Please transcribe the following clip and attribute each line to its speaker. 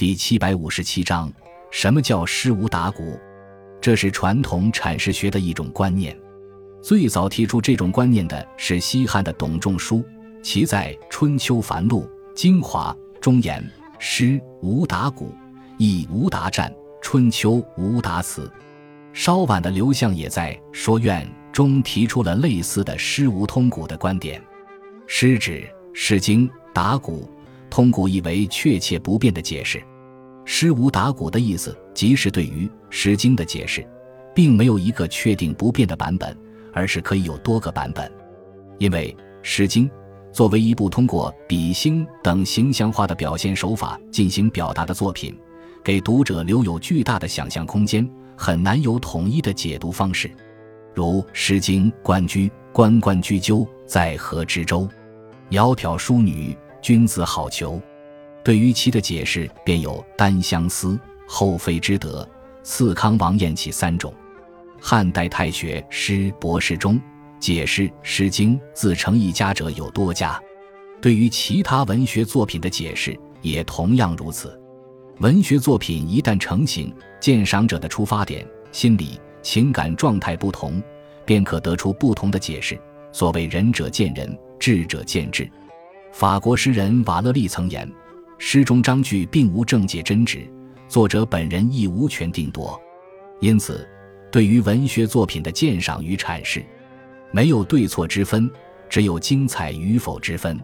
Speaker 1: 第七百五十七章：什么叫诗无达古？这是传统阐释学的一种观念。最早提出这种观念的是西汉的董仲舒，其在《春秋繁露·精华》中言：“诗无达古，亦无达战。春秋无达词。”稍晚的刘向也在《说苑》中提出了类似的“诗无通古”的观点。诗指《诗经》，达古，通古意为确切不变的解释。诗无打鼓的意思，即是对于《诗经》的解释，并没有一个确定不变的版本，而是可以有多个版本。因为《诗经》作为一部通过比兴等形象化的表现手法进行表达的作品，给读者留有巨大的想象空间，很难有统一的解读方式。如《诗经·关雎》：“关关雎鸠，在河之洲。窈窕淑女，君子好逑。”对于其的解释，便有单相思、后妃之德、次康王宴起三种。汉代太学诗博士中解释《诗经》自成一家者有多家。对于其他文学作品的解释也同样如此。文学作品一旦成型，鉴赏者的出发点、心理、情感状态不同，便可得出不同的解释。所谓仁者见仁，智者见智。法国诗人瓦勒利曾言。诗中章句并无正解真旨，作者本人亦无权定夺，因此，对于文学作品的鉴赏与阐释，没有对错之分，只有精彩与否之分。